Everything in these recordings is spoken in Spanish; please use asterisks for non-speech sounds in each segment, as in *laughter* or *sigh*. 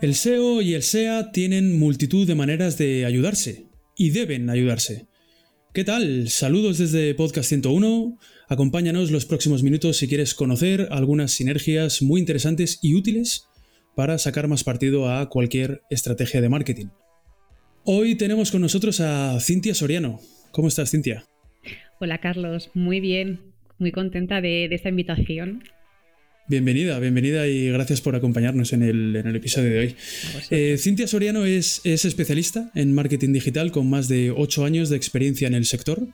El SEO y el SEA tienen multitud de maneras de ayudarse, y deben ayudarse. ¿Qué tal? Saludos desde Podcast 101. Acompáñanos los próximos minutos si quieres conocer algunas sinergias muy interesantes y útiles para sacar más partido a cualquier estrategia de marketing. Hoy tenemos con nosotros a Cintia Soriano. ¿Cómo estás, Cintia? Hola, Carlos. Muy bien. Muy contenta de, esta invitación. Bienvenida, bienvenida y gracias por acompañarnos en el, episodio de hoy. Eh, Cintia Soriano es, es, especialista en marketing digital con más de 8 años de experiencia en el sector.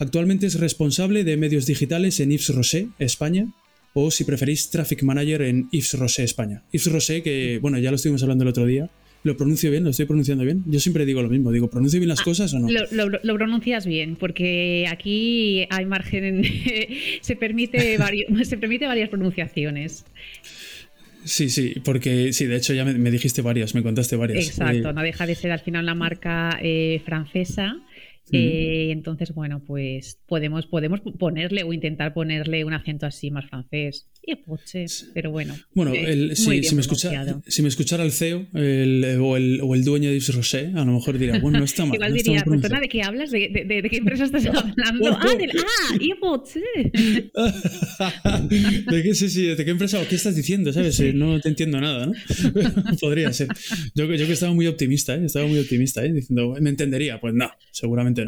Actualmente es responsable de medios digitales en Yves Rosé, España, o si preferís, Traffic Manager en Yves Rosé, España. Yves Rosé, que bueno, ya lo estuvimos hablando el otro día, ¿Lo pronuncio bien? ¿Lo estoy pronunciando bien? Yo siempre digo lo mismo, digo, ¿pronuncio bien las ah, cosas o no? Lo, pronuncias bien, porque aquí hay margen, *laughs* se, permite *laughs* se permite varias pronunciaciones. Sí, sí, porque sí, de hecho ya me, dijiste varias, me contaste varias. Exacto, eh, no deja de ser al final la marca eh, francesa eh, entonces, bueno, pues podemos, podemos ponerle o intentar ponerle un acento así más francés. Y pero bueno. Bueno, eh, si, me escucha, si, me escuchara el CEO el, o, el, o, el, dueño de Yves Rocher, a lo mejor diría, bueno, no está mal. Igual diría, ¿de qué hablas? ¿De, de, qué empresa estás *laughs* hablando? ah, del, ah, *laughs* ¿De qué, sí, sí, ¿De qué empresa o qué estás diciendo? ¿Sabes? Eh, no te entiendo nada, ¿no? *laughs* Podría ser. Yo, yo que estaba muy optimista, ¿eh? Estaba muy optimista, ¿eh? Diciendo, ¿me entendería? Pues no, seguramente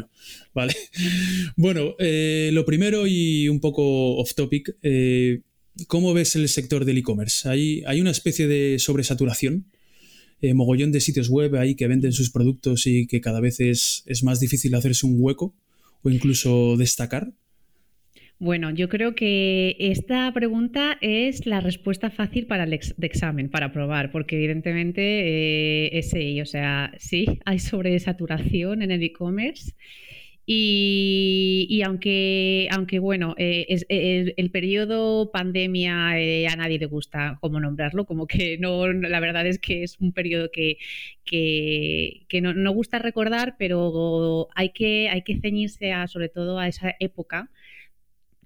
Vale. *laughs* Bueno, eh, lo primero y un poco off topic, eh, ¿cómo ves el sector del e-commerce? ¿Hay, ¿Hay, una especie de sobresaturación? Eh, mogollón de sitios web ahí que venden sus productos y que cada vez es más difícil hacerse un hueco o incluso destacar. Bueno, yo creo que esta pregunta es la respuesta fácil para el examen, para probar, porque evidentemente eh, es ahí, o sea, sí, *laughs* hay sobresaturación en el e-commerce. Y, aunque, aunque, bueno, eh, es, el, periodo pandemia eh, a nadie le gusta como nombrarlo, como que no, la verdad es que es un periodo que, que, no, no, gusta recordar, pero hay que, hay que ceñirse a, sobre todo a esa época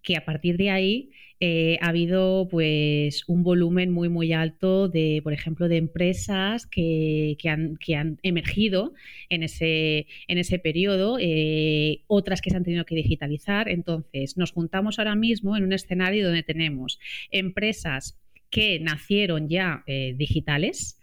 que a partir de ahí eh, ha habido pues un volumen muy muy alto de, por ejemplo, de empresas que, han, emergido en ese, en ese periodo, eh, otras que se han tenido que digitalizar. Entonces, nos juntamos ahora mismo en un escenario donde tenemos empresas que nacieron ya eh, digitales,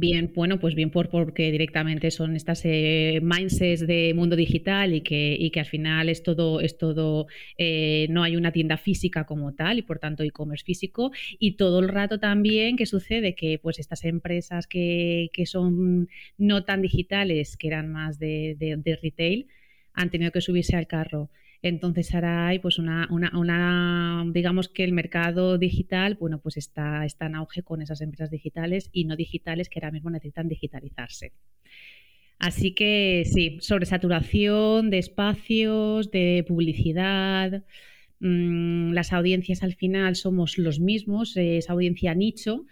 Bien, bueno, pues bien por, porque directamente son estas eh, mindsets de mundo digital y que, y que al final es todo, es todo eh, no hay una tienda física como tal y por tanto e-commerce físico. Y todo el rato también que sucede que pues estas empresas que, que son no tan digitales, que eran más de, de retail, han tenido que subirse al carro. Entonces ahora hay pues una, una, digamos que el mercado digital, bueno, pues está, en auge con esas empresas digitales y no digitales que ahora mismo necesitan digitalizarse. Así que sí, sobresaturación de espacios, de publicidad. Mm, las audiencias al final somos los mismos, es audiencia nicho.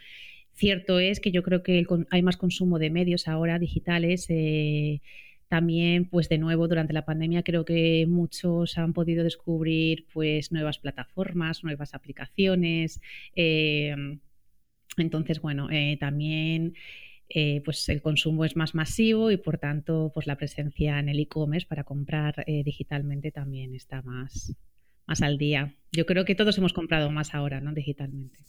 Cierto es que yo creo que hay más consumo de medios ahora digitales. Eh, también, pues de nuevo, durante la pandemia creo que muchos han podido descubrir pues nuevas plataformas, nuevas aplicaciones. Em, entonces, bueno, eh, también eh, pues el consumo es más masivo y por tanto pues la presencia en el e-commerce para comprar eh, digitalmente también está más, más al día. Yo creo que todos hemos comprado más ahora, ¿no? Digitalmente.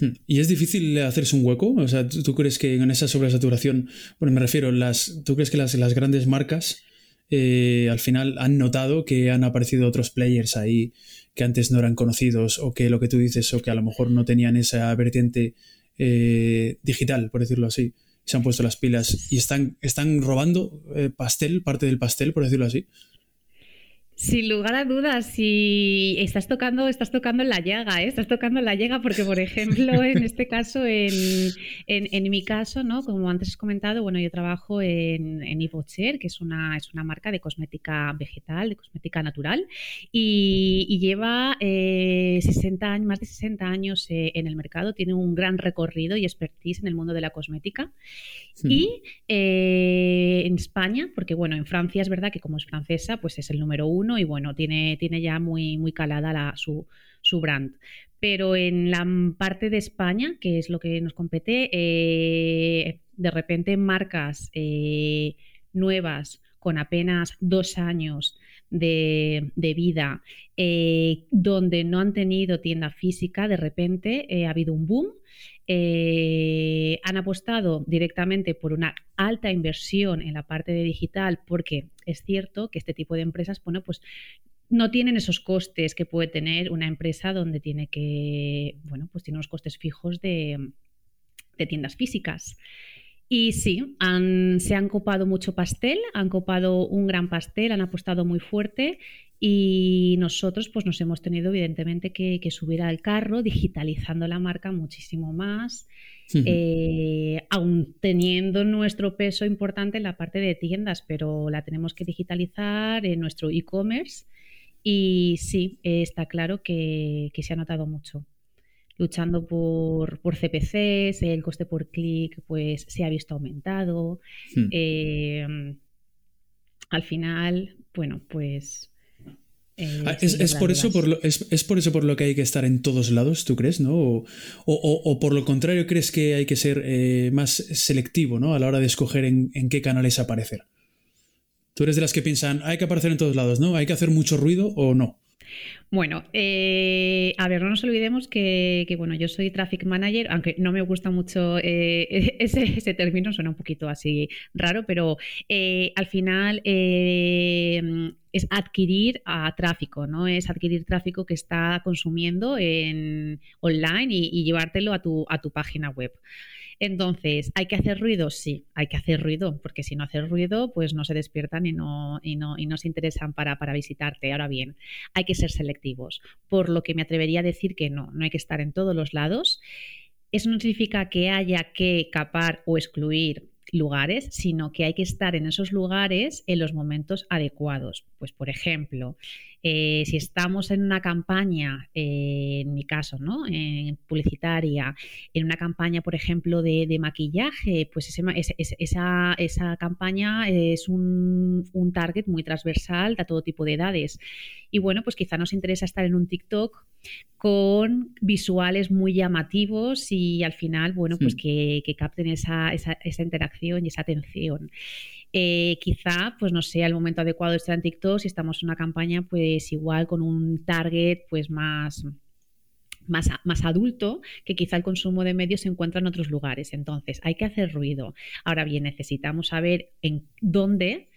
Hmm. ¿Y es difícil hacerse un hueco? O sea, ¿tú crees que en esa sobresaturación, bueno, me refiero, las, ¿tú crees que las, las grandes marcas eh, al final han notado que han aparecido otros players ahí que antes no eran conocidos o que lo que tú dices o que a lo mejor no tenían esa vertiente eh, digital, por decirlo así, se han puesto las pilas y están, están robando eh, pastel, parte del pastel, por decirlo así? Sin lugar a dudas, si estás tocando, estás tocando en la llaga, ¿eh? estás tocando en la llaga porque, por ejemplo, *laughs* en este caso, en, en, mi caso, ¿no? Como antes has comentado, bueno, yo trabajo en, en que es una, es una marca de cosmética vegetal, de cosmética natural, y, lleva 60 eh, años, más de 60 años eh, en el mercado, tiene un gran recorrido y expertise en el mundo de la cosmética. Y eh, en España, porque bueno, en Francia es verdad que como es francesa, pues es el número uno y bueno, tiene, tiene ya muy, muy calada la, su, su brand. Pero en la parte de España, que es lo que nos compete, eh, de repente marcas eh, nuevas con apenas dos años de, vida, donde no han tenido tienda física, de repente ha habido un boom eh, han apostado directamente por una alta inversión en la parte de digital porque es cierto que este tipo de empresas, bueno, pues no tienen esos costes que puede tener una empresa donde tiene que, bueno, pues tiene unos costes fijos de, tiendas físicas. Y sí, se han copado mucho pastel, han copado un gran pastel, han apostado muy fuerte y nosotros pues nos hemos tenido evidentemente que, subir al carro digitalizando la marca muchísimo más, eh, aún teniendo nuestro peso importante en la parte de tiendas, pero la tenemos que digitalizar en nuestro e-commerce y sí, está claro que, se ha notado mucho. Luchando por, por CPCs, el coste por clic pues se ha visto aumentado. Hmm. Eh, al final, bueno, pues eh, ah, es, por eso por lo, es, por eso por lo que hay que estar en todos lados, ¿tú crees? ¿no? O, por lo contrario, ¿crees que hay que ser eh, más selectivo ¿no? a la hora de escoger en, qué canales aparecer? Tú eres de las que piensan, hay que aparecer en todos lados, ¿no? ¿Hay que hacer mucho ruido o no? Bueno, eh, a ver, no nos olvidemos que, bueno, yo soy traffic manager, aunque no me gusta mucho eh, *laughs* ese, término, suena un poquito así raro, pero eh, al final es adquirir a tráfico, ¿no? Es adquirir tráfico que está consumiendo en online y, y llevártelo a tu, a tu página web. Entonces, ¿hay que hacer ruido? Sí, hay que hacer ruido, porque si no haces ruido, pues no se despiertan y no, y no, y no se interesan para, para visitarte. Ahora bien, hay que ser selectivos, por lo que me atrevería a decir que no, no hay que estar en todos los lados. Eso no significa que haya que capar o excluir lugares, sino que hay que estar en esos lugares en los momentos adecuados. Pues, por ejemplo, eh, si estamos en una campaña, eh, en mi caso, ¿no? En publicitaria, en una campaña, por ejemplo, de, maquillaje, pues esa, esa, campaña es un, un, target muy transversal a todo tipo de edades. Y bueno, pues quizá nos interesa estar en un TikTok con visuales muy llamativos y al final, bueno, pues que, capten esa, esa, interacción y esa atención. Eh, quizá, pues no sea el momento adecuado de estar en TikTok si estamos en una campaña, pues igual con un target pues más, más, más, adulto, que quizá el consumo de medios se encuentra en otros lugares. Entonces, hay que hacer ruido. Ahora bien, necesitamos saber en dónde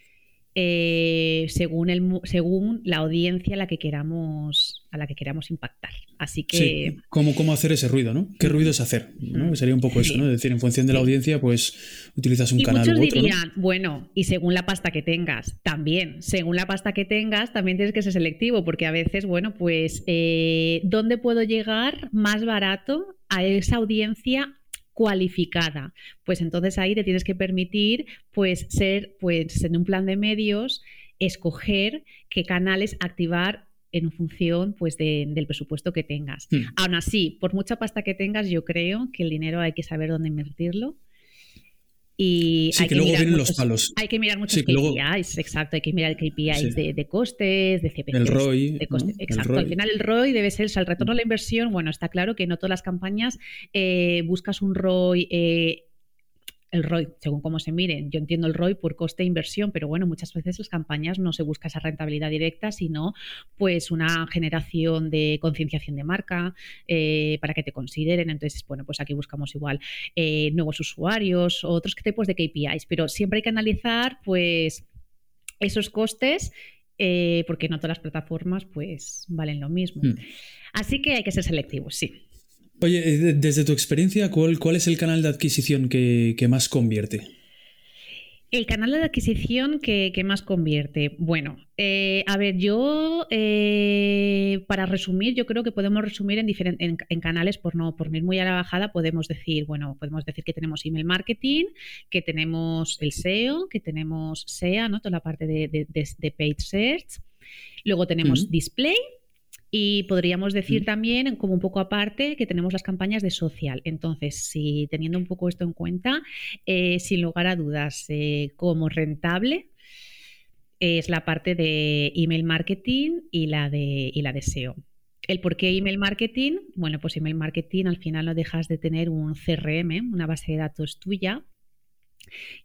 eh, según, el, según la audiencia a la que queramos, a la que queramos impactar. Así que. Sí, ¿cómo, cómo hacer ese ruido, ¿no? ¿Qué ruido es hacer? Sería un poco eso, ¿no? Es decir, en función de la audiencia, pues utilizas un y canal. Muchos dirían, bueno, y según la pasta que tengas, también. Según la pasta que tengas, también tienes que ser selectivo, porque a veces, bueno, pues, eh, ¿dónde puedo llegar más barato a esa audiencia cualificada. Pues entonces ahí te tienes que permitir pues ser pues en un plan de medios escoger qué canales activar en función pues del presupuesto que tengas. Hmm. Aún así, por mucha pasta que tengas, yo creo que el dinero hay que saber dónde invertirlo y sí, hay que, luego vienen los palos. Hay que mirar muchos KPIs, exacto. Hay que mirar KPIs de, costes, de CPC. El ROI. Exacto. Al final el ROI debe ser, el retorno a la inversión, bueno, está claro que no todas las campañas eh, buscas un ROI. Eh, el ROI, según cómo se miren. Yo entiendo el ROI por coste e inversión, pero bueno, muchas veces las campañas no se busca esa rentabilidad directa, sino pues una generación de concienciación de marca eh, para que te consideren. Entonces, bueno, pues aquí buscamos igual eh, nuevos usuarios, otros tipos de KPIs, pero siempre hay que analizar pues esos costes eh, porque no todas las plataformas pues valen lo mismo. Hmm. Así que hay que ser selectivos, sí. Oye, eh, desde tu experiencia, ¿cuál, cuál es el canal de adquisición que, más convierte? El canal de adquisición que, más convierte. Bueno, eh, a ver, yo eh, para resumir, yo creo que podemos resumir en, en, canales, por no por ir muy a la bajada, podemos decir, bueno, podemos decir que tenemos email marketing, que tenemos el SEO, que tenemos SEA, ¿no? Toda la parte de, de, paid search. Luego tenemos display y podríamos decir también, como un poco aparte, que tenemos las campañas de social. Entonces, si teniendo un poco esto en cuenta, eh, sin lugar a dudas, eh, como rentable es la parte de email marketing y la de, y la de SEO. ¿El por qué email marketing? Bueno, pues email marketing al final no dejas de tener un CRM, una base de datos tuya,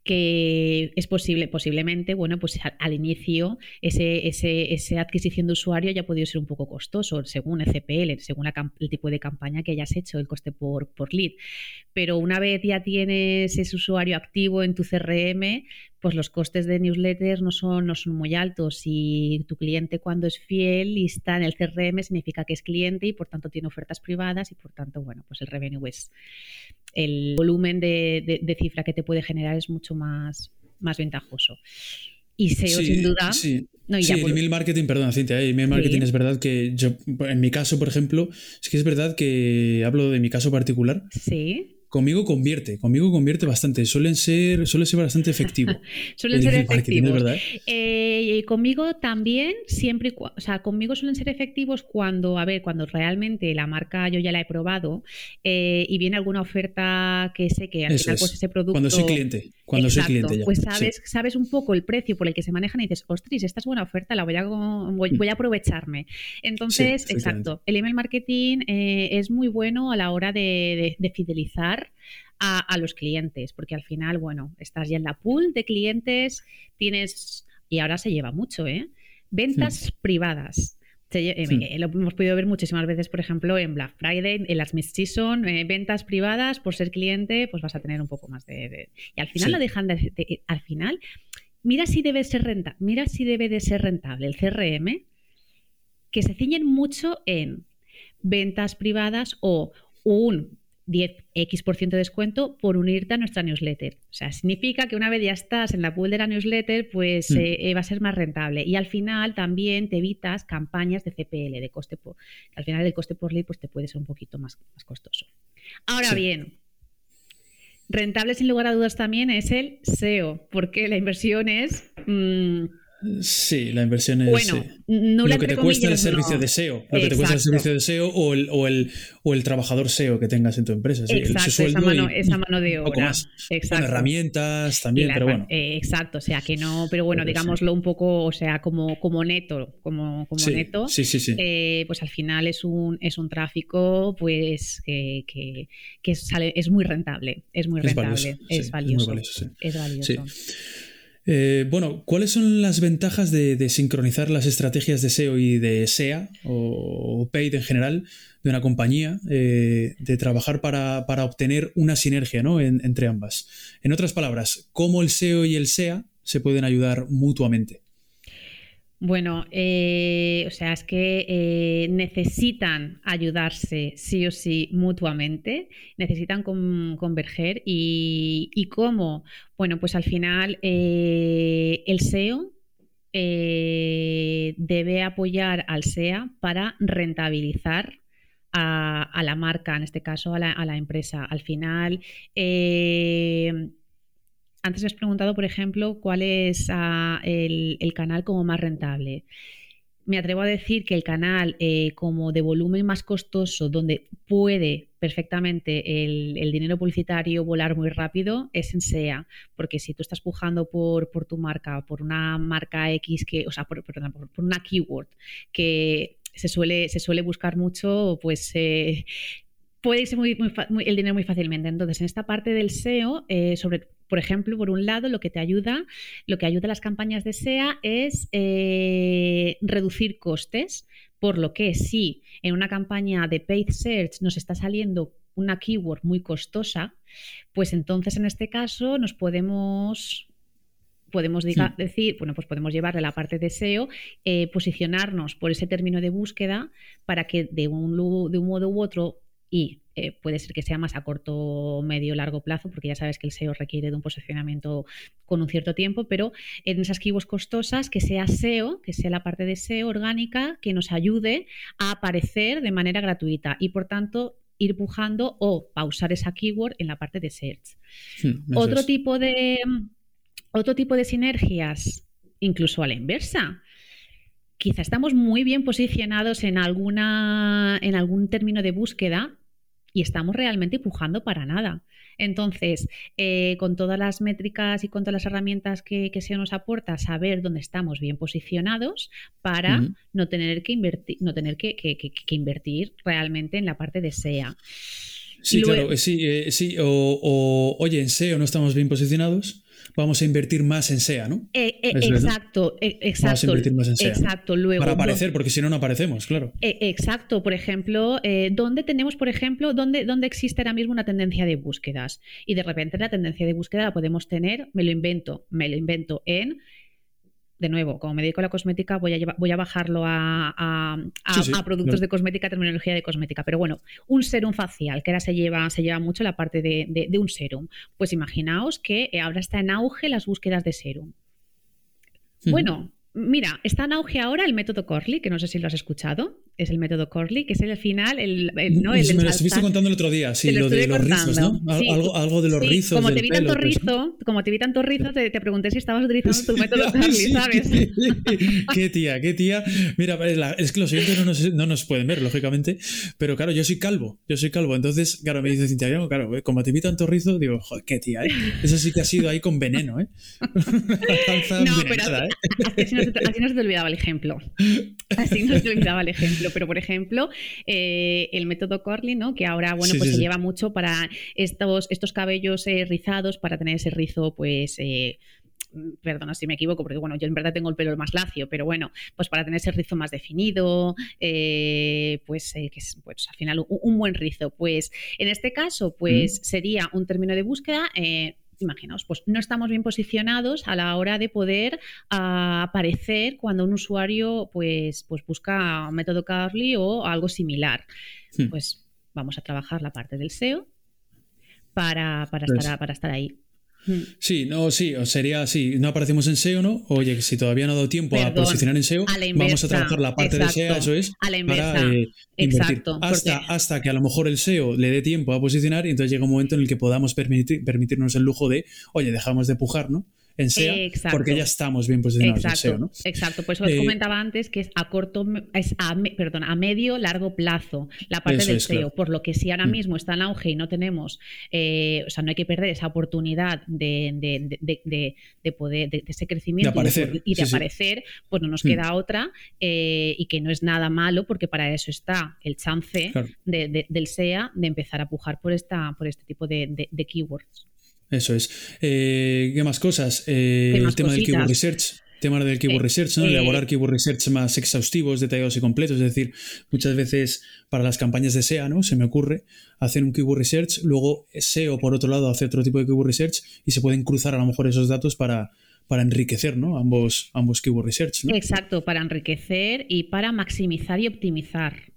que es posible, posiblemente, bueno, pues al, inicio ese, ese, esa adquisición de usuario ya ha podido ser un poco costoso, según el CPL, según el tipo de campaña que hayas hecho, el coste por, por lead. Pero una vez ya tienes ese usuario activo en tu CRM, pues los costes de newsletters no son, no son muy altos y tu cliente cuando es fiel y está en el CRM significa que es cliente y por tanto tiene ofertas privadas y por tanto, bueno, pues el revenue es, el volumen de, cifra que te puede generar es mucho más, más ventajoso. Y SEO, sin duda. Sí, sí el email marketing, perdón, Cintia, el email marketing es verdad que yo, en mi caso, por ejemplo, es que es verdad que hablo de mi caso particular. Sí. Conmigo convierte, conmigo convierte bastante. Suelen ser, suele ser bastante *laughs* efectivo. suelen ser efectivos. ¿verdad? Eh, conmigo también, siempre, o sea, conmigo suelen ser efectivos cuando, a ver, cuando realmente la marca yo ya la he probado eh, y viene alguna oferta que sé que al final pues ese producto. Cuando soy cliente, cuando soy cliente ya. Pues sabes, sabes un poco el precio por el que se manejan y dices, ostras, esta es buena oferta, la voy a, voy, mm. a aprovecharme. Entonces, exacto, el email marketing eh, es muy bueno a la hora de fidelizar a, los clientes, porque al final, bueno, estás ya en la pool de clientes, tienes, y ahora se lleva mucho, ¿eh? Ventas privadas. Eh, eh, lo hemos podido ver muchísimas veces, por ejemplo, en Black Friday, en las mid-season, ventas privadas, por ser cliente, pues vas a tener un poco más de... Y al final lo dejan de, Al final, mira si debe ser renta, mira si debe de ser rentable el CRM, que se ciñen mucho en ventas privadas o un 10x% de descuento por unirte a nuestra newsletter. O sea, significa que una vez ya estás en la pool de la newsletter, pues mm. eh, eh, va a ser más rentable. Y al final también te evitas campañas de CPL, de coste por... Al final el coste por lead pues te puede ser un poquito más, más costoso. Ahora bien, rentable sin lugar a dudas también es el SEO, porque la inversión es... Mm, Sí, la inversión es bueno, no lo que te cuesta el servicio de SEO, lo que te cuesta el servicio de SEO o el, o el, o el trabajador SEO que tengas en tu empresa. Sí, exacto, esa, mano, esa mano de obra. Más. Con herramientas también, pero bueno. Eh, exacto, o sea que no, pero bueno, digámoslo un poco, o sea, como, como neto, como, como neto, sí, sí, eh, pues al final es un, es un tráfico pues que, que, que sale, es muy rentable, es muy rentable, es valioso. Es, valioso. Eh, bueno, ¿cuáles son las ventajas de, sincronizar las estrategias de SEO y de SEA o, paid en general de una compañía, eh, de trabajar para, obtener una sinergia entre ambas? En otras palabras, ¿cómo el SEO y el SEA se pueden ayudar mutuamente? Bueno, eh, o sea, es que eh, necesitan ayudarse sí o sí mutuamente, necesitan converger y, cómo. Bueno, pues al final eh, el SEO debe apoyar al SEA para rentabilizar a, la marca, en este caso a la, a la empresa. Al final, antes me has preguntado, por ejemplo, cuál es ah, el, canal como más rentable. Me atrevo a decir que el canal eh, como de volumen más costoso, donde puede perfectamente el, dinero publicitario volar muy rápido, es en SEA. Porque si tú estás pujando por, tu marca, por una marca X, que, o sea, por, una keyword que se suele, buscar mucho, pues eh, puede irse muy, el dinero muy fácilmente. Entonces, en esta parte del SEO, eh, sobre por ejemplo, por un lado, lo que te ayuda, lo que ayuda a las campañas de SEA es eh, reducir costes, por lo que si en una campaña de paid search nos está saliendo una keyword muy costosa, pues entonces en este caso nos podemos podemos decir, bueno, pues podemos llevarle la parte de SEO, eh, posicionarnos por ese término de búsqueda para que de un, de un modo u otro y eh, puede ser que sea más a corto, medio, largo plazo, porque ya sabes que el SEO requiere de un posicionamiento con un cierto tiempo, pero en esas keywords costosas, que sea SEO, que sea la parte de SEO orgánica, que nos ayude a aparecer de manera gratuita y por tanto ir pujando o pausar esa keyword en la parte de search. Hmm, otro, tipo de, otro tipo de sinergias, incluso a la inversa quizá estamos muy bien posicionados en, alguna, en algún término de búsqueda, y estamos realmente empujando para nada. Entonces, eh, con todas las métricas y con todas las herramientas que, se nos aporta, saber dónde estamos bien posicionados para no tener que invertir, no tener que, invertir realmente en la parte de SEA. Sí, claro, eh, sí, eh, sí. O, oye, en SEO no estamos bien posicionados vamos a invertir más en SEA, ¿no? Eh, eh, exacto, exacto. Vamos a invertir más en SEA. Exacto, luego. Para aparecer, porque si no, no aparecemos, claro. exacto, por ejemplo, ¿dónde tenemos, por ejemplo, dónde, dónde existe ahora mismo una tendencia de búsquedas? Y de repente la tendencia de búsqueda la podemos tener, me lo invento, me lo invento en de nuevo, como me dedico a la cosmética, voy a, voy a bajarlo a, productos de cosmética, terminología de cosmética. Pero bueno, un serum facial, que ahora se lleva, se lleva mucho la parte de, de un serum. Pues imaginaos que ahora está en auge las búsquedas de serum. Bueno, Mira, está en auge ahora el método Corley, que no sé si lo has escuchado. Es el método Corley, que es el final, el, ¿no? me lo estuviste contando el otro día, sí, lo, de los rizos, ¿no? algo, de los rizos. Como te vi tanto rizo, como te vi tanto rizo, te, pregunté si estabas utilizando tu *laughs* método Corley, ¿sabes? *laughs* qué tía, qué tía. Mira, es que los siguientes no nos, no nos, pueden ver, lógicamente, pero claro, yo soy calvo, yo soy calvo, entonces, claro, me dice Cintia, claro, como te vi tanto rizo, digo, joder, qué tía, ¿eh? Eso sí que ha sido ahí con veneno, ¿eh? *laughs* no, pero ¿eh? Así no se te olvidaba el ejemplo. Así no se te olvidaba el ejemplo. Pero, por ejemplo, eh, el método Corley, ¿no? Que ahora, bueno, pues se lleva mucho para estos, estos cabellos eh, rizados, para tener ese rizo, pues. Eh, perdona si me equivoco, porque bueno, yo en verdad tengo el pelo más lacio, pero bueno, pues para tener ese rizo más definido, pues que es pues, al final un, buen rizo. Pues en este caso, pues sería un término de búsqueda imaginaos, pues no estamos bien posicionados a la hora de poder ah, aparecer cuando un usuario pues, pues busca método Carly o algo similar. Hmm. Pues vamos a trabajar la parte del SEO para, para, pues estar, para estar ahí. Hmm. Sí, no, sí, sería así, no aparecemos en SEO, ¿no? Oye, si todavía no ha dado tiempo a posicionar en SEO, vamos a trabajar la parte de SEO, eso es, a la inversa. para eh, Exacto, hasta, hasta que a lo mejor el SEO le dé tiempo a posicionar y entonces llega un momento en el que podamos permitir, permitirnos el lujo de, oye, dejamos de pujar, ¿no? En SEA porque ya estamos bien posicionados exacto, en SEO, ¿no? Exacto, pues os eh, comentaba antes que es a corto, es a, perdón, a medio, largo plazo la parte del SEO, por lo que si ahora mm. mismo está en auge y no tenemos, eh, o sea, no hay que perder esa oportunidad de, de, poder, de, ese crecimiento y de aparecer, pues no nos mm. queda otra eh, y que no es nada malo porque para eso está el chance del SEA de empezar a pujar por, esta, por este tipo de keywords. Eso es. Eh, ¿Qué más cosas? Eh, el tema del Keyword Research. Tema del Keyword eh, Research, ¿no? Elaborar Keyword Research más exhaustivos, detallados y completos. Es decir, muchas veces para las campañas de SEA, ¿no? Se me ocurre hacer un Keyword Research, luego SEO, por otro lado, hace otro tipo de Keyword Research y se pueden cruzar a lo mejor esos datos para, para enriquecer ¿no? ambos, ambos keyword research. Exacto, para enriquecer y para maximizar y optimizar.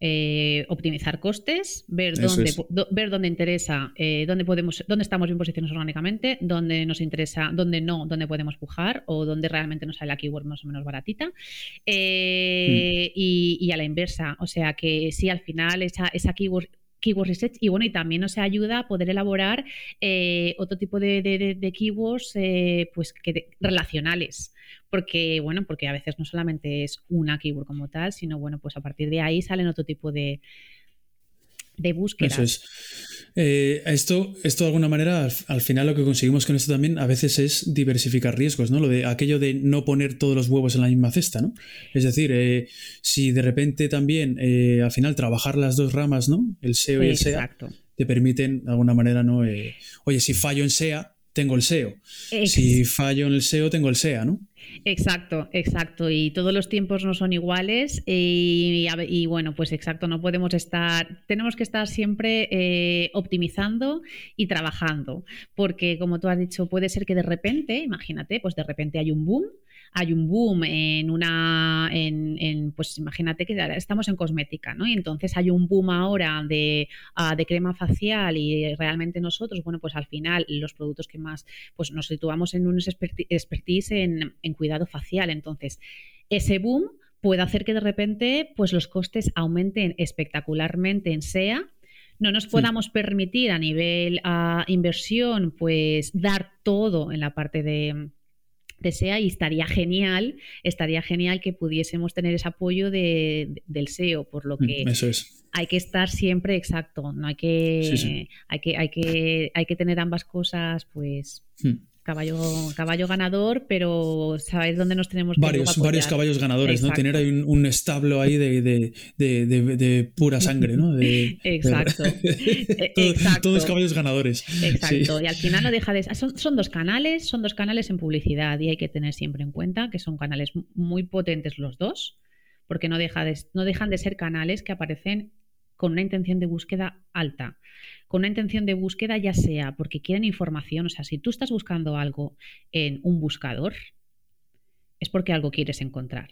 Eh, optimizar costes, ver dónde, ver dónde interesa, eh, dónde podemos, dónde estamos bien posicionados orgánicamente, dónde nos interesa, dónde no, dónde podemos pujar o dónde realmente nos sale la keyword más o menos baratita. Eh, mm. y, a la inversa, o sea que si al final esa, esa keyword keyword research y bueno, y también nos ayuda a poder elaborar otro tipo de, keywords pues que relacionales porque, bueno, porque a veces no solamente es una keyword como tal, sino, bueno, pues a partir de ahí salen otro tipo de, de búsquedas. Eso es. Eh, esto, esto de alguna manera, al, final lo que conseguimos con esto también a veces es diversificar riesgos, ¿no? Lo de aquello de no poner todos los huevos en la misma cesta, ¿no? Es decir, eh, si de repente también eh, al final trabajar las dos ramas, ¿no? El SEO y el SEA, te permiten de alguna manera, ¿no? oye, si fallo en SEA, tengo el SEO. Si fallo en el SEO, tengo el SEA, ¿no? Exacto, exacto. Y todos los tiempos no son iguales. Y, bueno, pues exacto, no podemos estar, tenemos que estar siempre eh, optimizando y trabajando. Porque como tú has dicho, puede ser que de repente, imagínate, pues de repente hay un boom hay un boom en una, en, pues imagínate que estamos en cosmética, ¿no? Y entonces hay un boom ahora de, ah, de crema facial y realmente nosotros, bueno, pues al final los productos que más, pues nos situamos en un expertise en, en cuidado facial. Entonces, ese boom puede hacer que de repente, pues los costes aumenten espectacularmente en SEA no nos podamos permitir a nivel a ah, inversión, pues dar todo en la parte de, desea y estaría genial, estaría genial que pudiésemos tener ese apoyo de, del SEO, por lo mm, que hay que estar siempre exacto, no hay que, hay que, hay que, hay que tener ambas cosas, pues. Hmm caballo, caballo ganador, pero sabéis dónde nos tenemos que Varios, varios caballos ganadores, ¿no? Tener ahí un, establo ahí de, pura sangre, ¿no? *laughs* Exacto. Todos caballos ganadores. Exacto. Y al final no deja de. Son, son dos canales, son dos canales en publicidad y hay que tener siempre en cuenta que son canales muy potentes los dos, porque no, deja de, no dejan de ser canales que aparecen con una intención de búsqueda alta con una intención de búsqueda, ya sea porque quieren información, o sea, si tú estás buscando algo en un buscador, es porque algo quieres encontrar.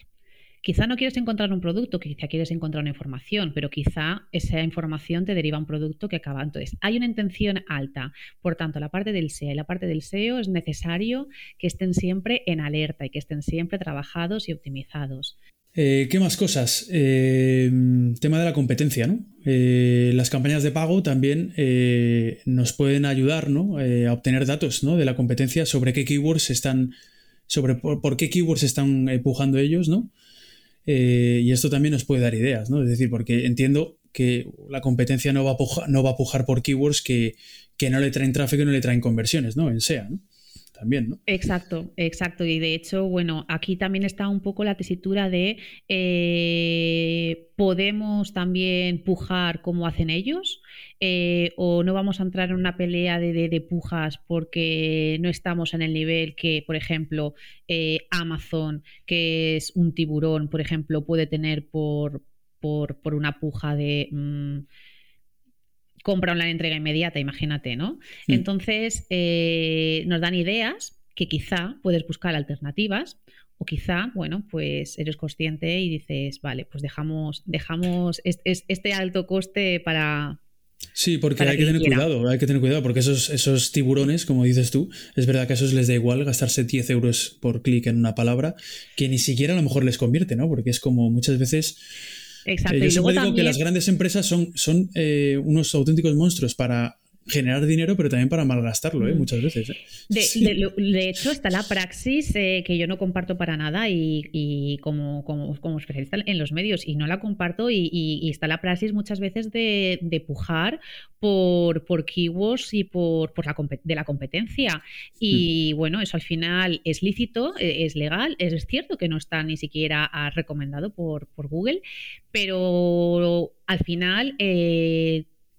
Quizá no quieres encontrar un producto, quizá quieres encontrar una información, pero quizá esa información te deriva a un producto que acaba. Entonces, hay una intención alta. Por tanto, la parte del SEO y la parte del SEO es necesario que estén siempre en alerta y que estén siempre trabajados y optimizados. Eh, ¿Qué más cosas? Eh, tema de la competencia, ¿no? Eh, las campañas de pago también nos pueden ayudar ¿no? a obtener datos ¿no? de la competencia sobre qué keywords están, sobre por, qué keywords están empujando ellos, ¿no? y esto también nos puede dar ideas, ¿no? Es decir, porque entiendo que la competencia no va a pujar, no va a por keywords que, que no le traen tráfico y no le traen conversiones, ¿no? En SEA, ¿no? También, ¿no? Exacto, exacto. Y de hecho, bueno, aquí también está un poco la tesitura de eh, podemos también pujar como hacen ellos. Eh, o no vamos a entrar en una pelea de, pujas porque no estamos en el nivel que, por ejemplo, eh, Amazon, que es un tiburón, por ejemplo, puede tener por, por, una puja de... Mm, compra online entrega inmediata, imagínate, ¿no? Entonces, eh, nos dan ideas que quizá puedes buscar alternativas o quizá, bueno, pues eres consciente y dices, vale, pues dejamos, dejamos este, alto coste para, Sí, porque hay que, tener cuidado, hay que tener cuidado, porque esos, esos tiburones, como dices tú, es verdad que a esos les da igual gastarse 10 euros por clic en una palabra, que ni siquiera a lo mejor les convierte, ¿no? Porque es como muchas veces Exacto. Eh, yo siempre digo que las grandes empresas son, son eh, unos auténticos monstruos para generar dinero, pero también para malgastarlo, ¿eh? Mm. muchas veces. ¿eh? De, hecho, está la praxis eh, que yo no comparto para nada y, como, como, especialista en los medios, y no la comparto, y, está la praxis muchas veces de, de pujar por, por keywords y por, por la, de la competencia. Y mm. bueno, eso al final es lícito, es legal, es cierto que no está ni siquiera ah, recomendado por, por Google, pero al final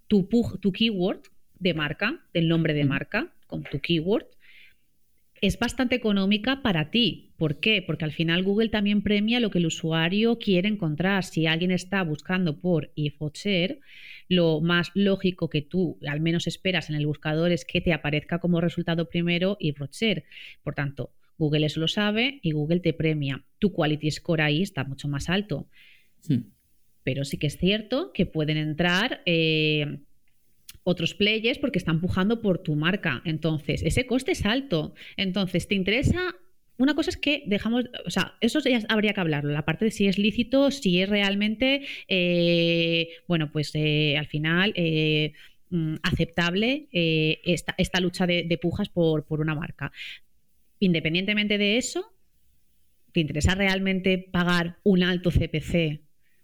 tu, tu keyword de marca, del nombre de marca, con tu keyword, es bastante económica para ti. ¿Por qué? Porque al final Google también premia lo que el usuario quiere encontrar. Si alguien está buscando por IFOCHER, lo más lógico que tú al menos esperas en el buscador es que te aparezca como resultado primero IFOCHER. Por tanto, Google eso lo sabe y Google te premia. Tu quality score ahí está mucho más alto. Hmm. Pero sí que es cierto que pueden entrar eh, otros players porque están empujando por tu marca. Entonces, ese coste es alto. Entonces, ¿te interesa? Una cosa es que dejamos, o sea, eso ya habría que hablarlo, la parte de si es lícito, si es realmente, eh, bueno, pues eh, al final eh, mm, aceptable esta, esta, lucha de, pujas por, por una marca. Independientemente de eso, ¿te interesa realmente pagar un alto CPC,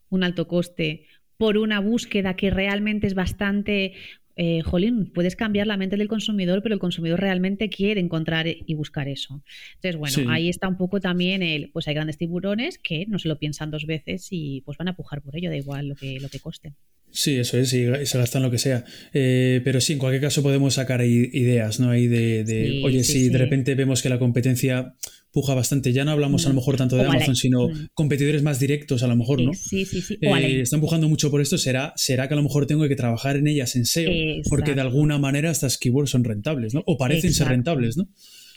un alto coste, por una búsqueda que realmente es bastante eh, jolín, puedes cambiar la mente del consumidor, pero el consumidor realmente quiere encontrar y buscar eso. Entonces, bueno, ahí está un poco también el, pues hay grandes tiburones que no se lo piensan dos veces y pues van a pujar por ello, da igual lo que, lo que coste. Sí, eso es, y se gastan lo que sea. Eh, pero sí, en cualquier caso podemos sacar ideas, ¿no? Ahí de, oye, si de repente vemos que la competencia puja bastante, ya no hablamos a lo mm. mejor tanto de Amazon, sino mm. competidores más directos a lo mejor, ¿no? Sí, sí, sí. Eh, están empujando mucho por esto, será, será que a lo mejor tengo que trabajar en ellas en SEO, porque de alguna manera estas keywords son rentables, ¿no? O parecen ser rentables, ¿no?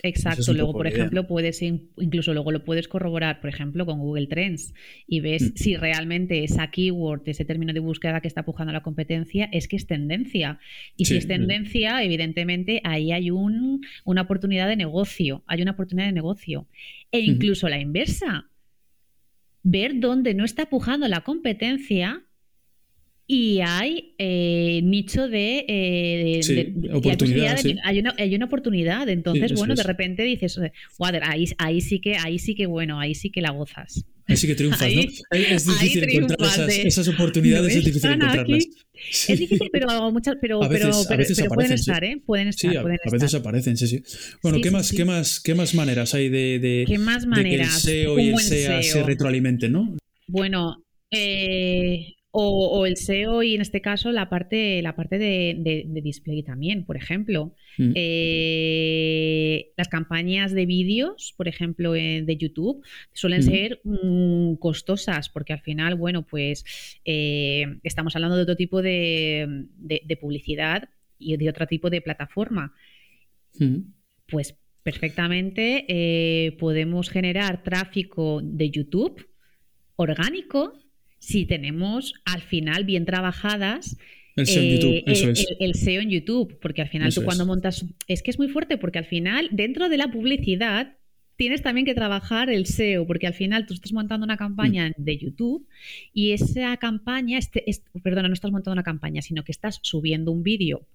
Exacto, luego por ejemplo puedes incluso luego lo puedes corroborar, por ejemplo, con Google Trends y ves mm. si realmente esa keyword, ese término de búsqueda que está pujando la competencia es que es tendencia. Y si es tendencia, evidentemente ahí hay un, una oportunidad de negocio, hay una oportunidad de negocio. E incluso la inversa, ver dónde no está pujando la competencia y hay eh, nicho de, eh, oportunidad, hay, una, hay, una, oportunidad. Entonces bueno de repente dices ahí, ahí sí que ahí sí que bueno ahí sí que la gozas ahí sí que triunfas ¿no? es difícil encontrar esas, esas, oportunidades es difícil encontrarlas. Es difícil pero muchas pero *laughs* a veces, pero, pero, pueden estar ¿eh? pueden estar, sí, a, veces aparecen sí sí. Bueno qué más qué más qué más maneras hay de, de, ¿Qué más maneras? que el SEO y el SEA se retroalimenten no bueno eh, o, el SEO y en este caso la parte, la parte de, display también, por ejemplo. Mm. Eh, las campañas de vídeos, por ejemplo, de YouTube, suelen mm. ser mm, costosas porque al final, bueno, pues eh, estamos hablando de otro tipo de, publicidad y de otro tipo de plataforma. Pues perfectamente eh, podemos generar tráfico de YouTube orgánico si tenemos al final bien trabajadas el SEO en YouTube, eh, eso es. El, SEO en YouTube, porque al final tú cuando montas, es que es muy fuerte, porque al final dentro de la publicidad tienes también que trabajar el SEO, porque al final tú estás montando una campaña mm. de YouTube y esa campaña, este, perdona, no estás montando una campaña, sino que estás subiendo un vídeo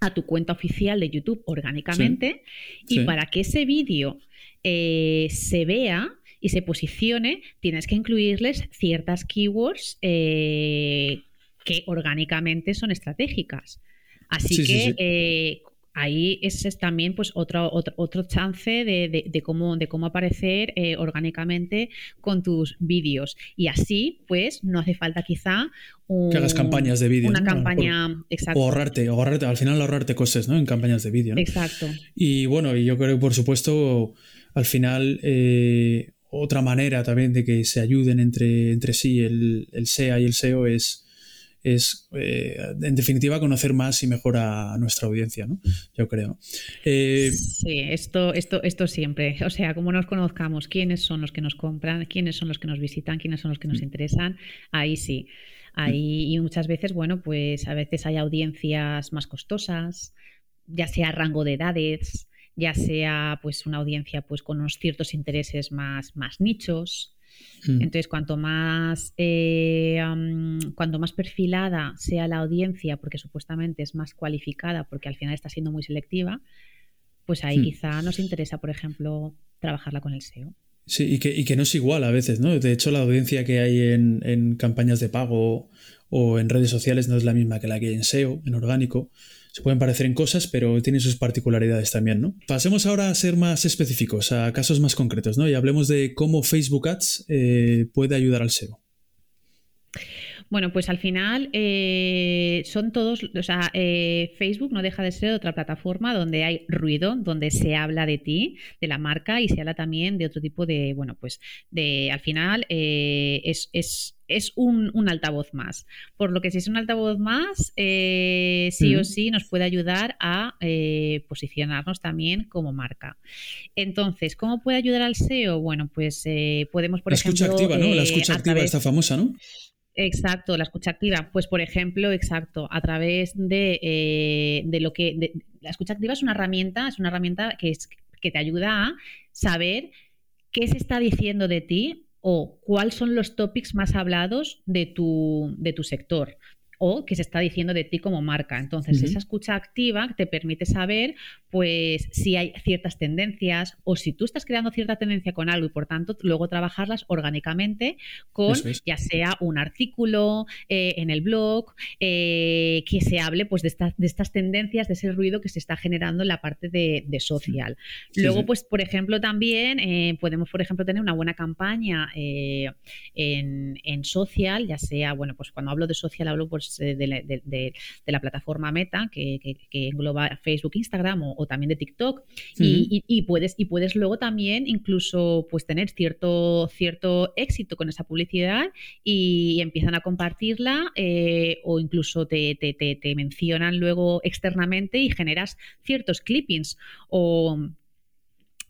a tu cuenta oficial de YouTube orgánicamente y para que ese vídeo eh, se vea, y se posicione, tienes que incluirles ciertas keywords eh, que orgánicamente son estratégicas. Así que eh, ahí es, también pues otro, otro, chance de, cómo, de cómo aparecer eh, orgánicamente con tus vídeos. Y así, pues, no hace falta quizá que hagas campañas de vídeo. Una campaña, exacto. O ahorrarte, ahorrarte, al final ahorrarte costes, ¿no? En campañas de vídeo. Exacto. Y bueno, y yo creo que por supuesto, al final otra manera también de que se ayuden entre, entre sí el, el SEA y el SEO es, es eh, en definitiva conocer más y mejor a nuestra audiencia, ¿no? Yo creo. Eh, sí, esto, esto, esto siempre. O sea, como nos conozcamos, quiénes son los que nos compran, quiénes son los que nos visitan, quiénes son los que nos mm. interesan, ahí sí. Ahí, y muchas veces, bueno, pues a veces hay audiencias más costosas, ya sea rango de edades, ya sea pues una audiencia pues con unos ciertos intereses más, más nichos. Mm. Entonces, cuanto más, eh, cuanto más perfilada sea la audiencia, porque supuestamente es más cualificada, porque al final está siendo muy selectiva, pues ahí mm. quizá nos interesa, por ejemplo, trabajarla con el SEO. Sí, y que, y que, no es igual a veces, ¿no? De hecho, la audiencia que hay en, en campañas de pago o en redes sociales no es la misma que la que hay en SEO, en orgánico se pueden parecer en cosas, pero tienen sus particularidades también, ¿no? Pasemos ahora a ser más específicos, a casos más concretos, ¿no? Y hablemos de cómo Facebook Ads eh, puede ayudar al SEO. Bueno, pues al final eh, son todos, o sea, eh, Facebook no deja de ser otra plataforma donde hay ruido, donde se habla de ti, de la marca y se habla también de otro tipo de, bueno, pues de, al final eh, es, es, un, altavoz más. Por lo que si es un altavoz más, sí o sí nos puede ayudar a posicionarnos también como marca. Entonces, ¿cómo puede ayudar al SEO? Bueno, pues podemos, por ejemplo... La escucha activa, ¿no? La escucha activa está famosa, ¿no? Exacto, la escucha activa. Pues, por ejemplo, exacto, a través de, eh, de lo que. la escucha activa es una herramienta, es una herramienta que, es, que te ayuda a saber qué se está diciendo de ti o cuáles son los topics más hablados de tu, de tu sector o que se está diciendo de ti como marca. Entonces, esa escucha activa te permite saber, pues, si hay ciertas tendencias o si tú estás creando cierta tendencia con algo y por tanto luego trabajarlas orgánicamente con ya sea un artículo eh, en el blog eh, que se hable pues de, de estas tendencias, de ese ruido que se está generando en la parte de, social. luego, pues, por ejemplo, también eh, podemos, por ejemplo, tener una buena campaña en, en, social, ya sea, bueno, pues cuando hablo de social hablo pues de, la plataforma Meta que, engloba Facebook, Instagram o, también de TikTok. Y, puedes, y puedes luego también incluso pues tener cierto, cierto éxito con esa publicidad y empiezan a compartirla eh, o incluso te, te, mencionan luego externamente y generas ciertos clippings. O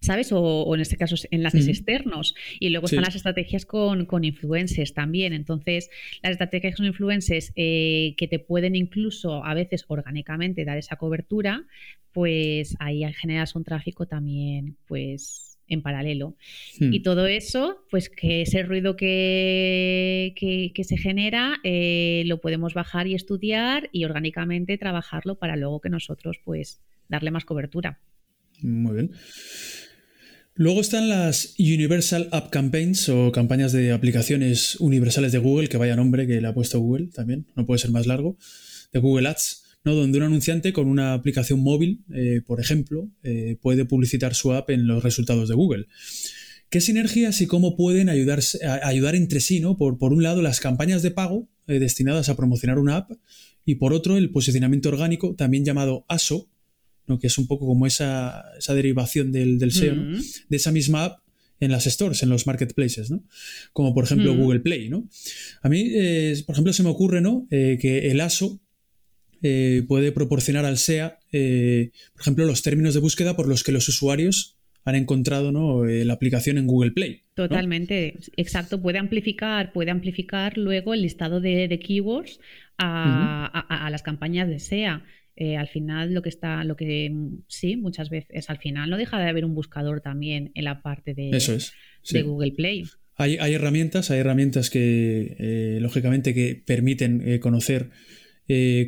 ¿sabes? O, en este caso enlaces externos. Y luego están las estrategias con, con, influencers también. Entonces, las estrategias con influencers eh, que te pueden incluso a veces orgánicamente dar esa cobertura, pues ahí generas un tráfico también, pues en paralelo. Hmm. Y todo eso, pues que ese ruido que, que, se genera eh, lo podemos bajar y estudiar y orgánicamente trabajarlo para luego que nosotros pues darle más cobertura. Muy bien. Luego están las Universal App Campaigns o campañas de aplicaciones universales de Google, que vaya nombre que le ha puesto Google también, no puede ser más largo, de Google Ads, ¿no? donde un anunciante con una aplicación móvil, eh, por ejemplo, eh, puede publicitar su app en los resultados de Google. ¿Qué sinergias y cómo pueden ayudar, ayudar entre sí? ¿no? Por, por un lado, las campañas de pago eh, destinadas a promocionar una app y por otro, el posicionamiento orgánico, también llamado ASO, que es un poco como esa, derivación del, SEO, de esa misma app en las stores, en los marketplaces, ¿no? como por ejemplo Google Play. ¿no? A mí, eh, por ejemplo, se me ocurre ¿no? Eh, que el ASO eh, puede proporcionar al SEA, por ejemplo, los términos de búsqueda por los que los usuarios han encontrado ¿no? la aplicación en Google Play. Totalmente, exacto. Puede amplificar, puede amplificar luego el listado de, keywords a, las campañas de SEA. Eh, al final lo que está, lo que mm, sí, muchas veces, al final no deja de haber un buscador también en la parte de, de Google Play. Hay, herramientas, hay herramientas que, eh, lógicamente, que permiten eh, conocer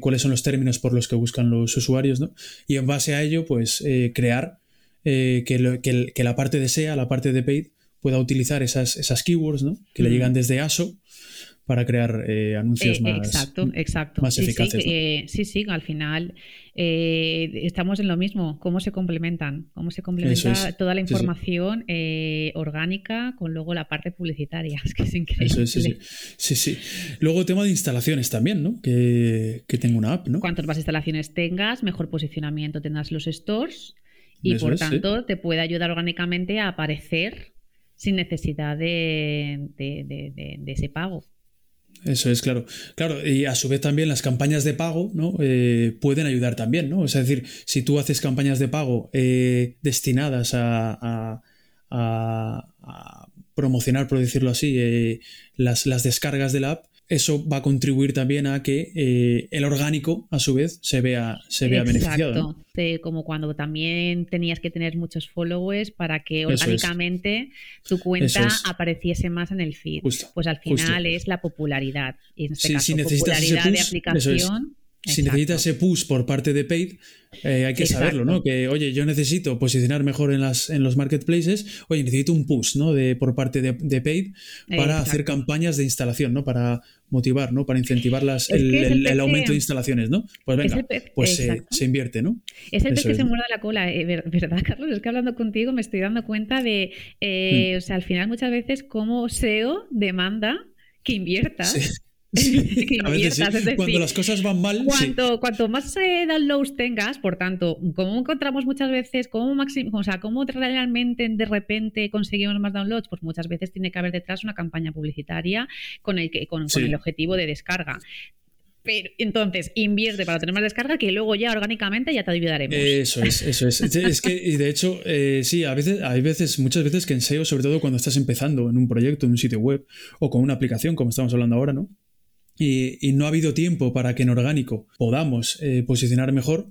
cuáles son los términos por los que buscan los usuarios, ¿no? Y en base a ello, pues, crear que, la parte de SEA, la parte de paid, pueda utilizar esas, esas keywords, ¿no? Que le llegan desde ASO para crear eh, anuncios eh, más, exacto, exacto. más eficaces. Eh, sí, sí, al final estamos en lo mismo, cómo se complementan, cómo se complementa toda la información orgánica con luego la parte publicitaria, *laughs* es que es increíble. sí, sí, sí. Luego tema de instalaciones también, ¿no? Que, que tenga una app, ¿no? Cuantas más instalaciones tengas, mejor posicionamiento tendrás los stores y por tanto te puede ayudar orgánicamente a aparecer sin necesidad de, de ese pago. Eso es, claro. Claro, y a su vez también las campañas de pago ¿no? Eh, pueden ayudar también, ¿no? Es decir, si tú haces campañas de pago eh, destinadas a, promocionar, por decirlo así, eh, las, las, descargas de la app, eso va a contribuir también a que eh, el orgánico, a su vez, se vea, se vea beneficiado. como cuando también tenías que tener muchos followers para que orgánicamente tu cuenta apareciese más en el feed. pues al final es la popularidad. Y en este caso, popularidad de aplicación si necesitas ese push por parte de Paid, eh, hay que saberlo, ¿no? Que, oye, yo necesito posicionar mejor en, las, en los marketplaces, oye, necesito un push, ¿no? De, por parte de, Paid para hacer campañas de instalación, ¿no? Para motivar, ¿no? Para incentivar las, el, aumento de instalaciones, ¿no? Pues venga, pues se, invierte, ¿no? Es el pez que se muerde la cola, eh, ¿verdad, Carlos? Es que hablando contigo me estoy dando cuenta de, eh, mm. o sea, al final muchas veces como SEO demanda que inviertas. Cuando las cosas van mal. Cuanto, cuanto más eh, downloads tengas, por tanto, como encontramos muchas veces, cómo, o sea, cómo realmente de repente conseguimos más downloads, pues muchas veces tiene que haber detrás una campaña publicitaria con el, que, con, el objetivo de descarga. Pero entonces invierte para tener más descarga que luego ya orgánicamente ya te ayudaremos. Eso es, eso es. es que, y de hecho, eh, sí, a veces, hay veces, muchas veces que en SEO, sobre todo cuando estás empezando en un proyecto, en un sitio web o con una aplicación, como estamos hablando ahora, ¿no? Y, no ha habido tiempo para que en orgánico podamos eh, posicionar mejor,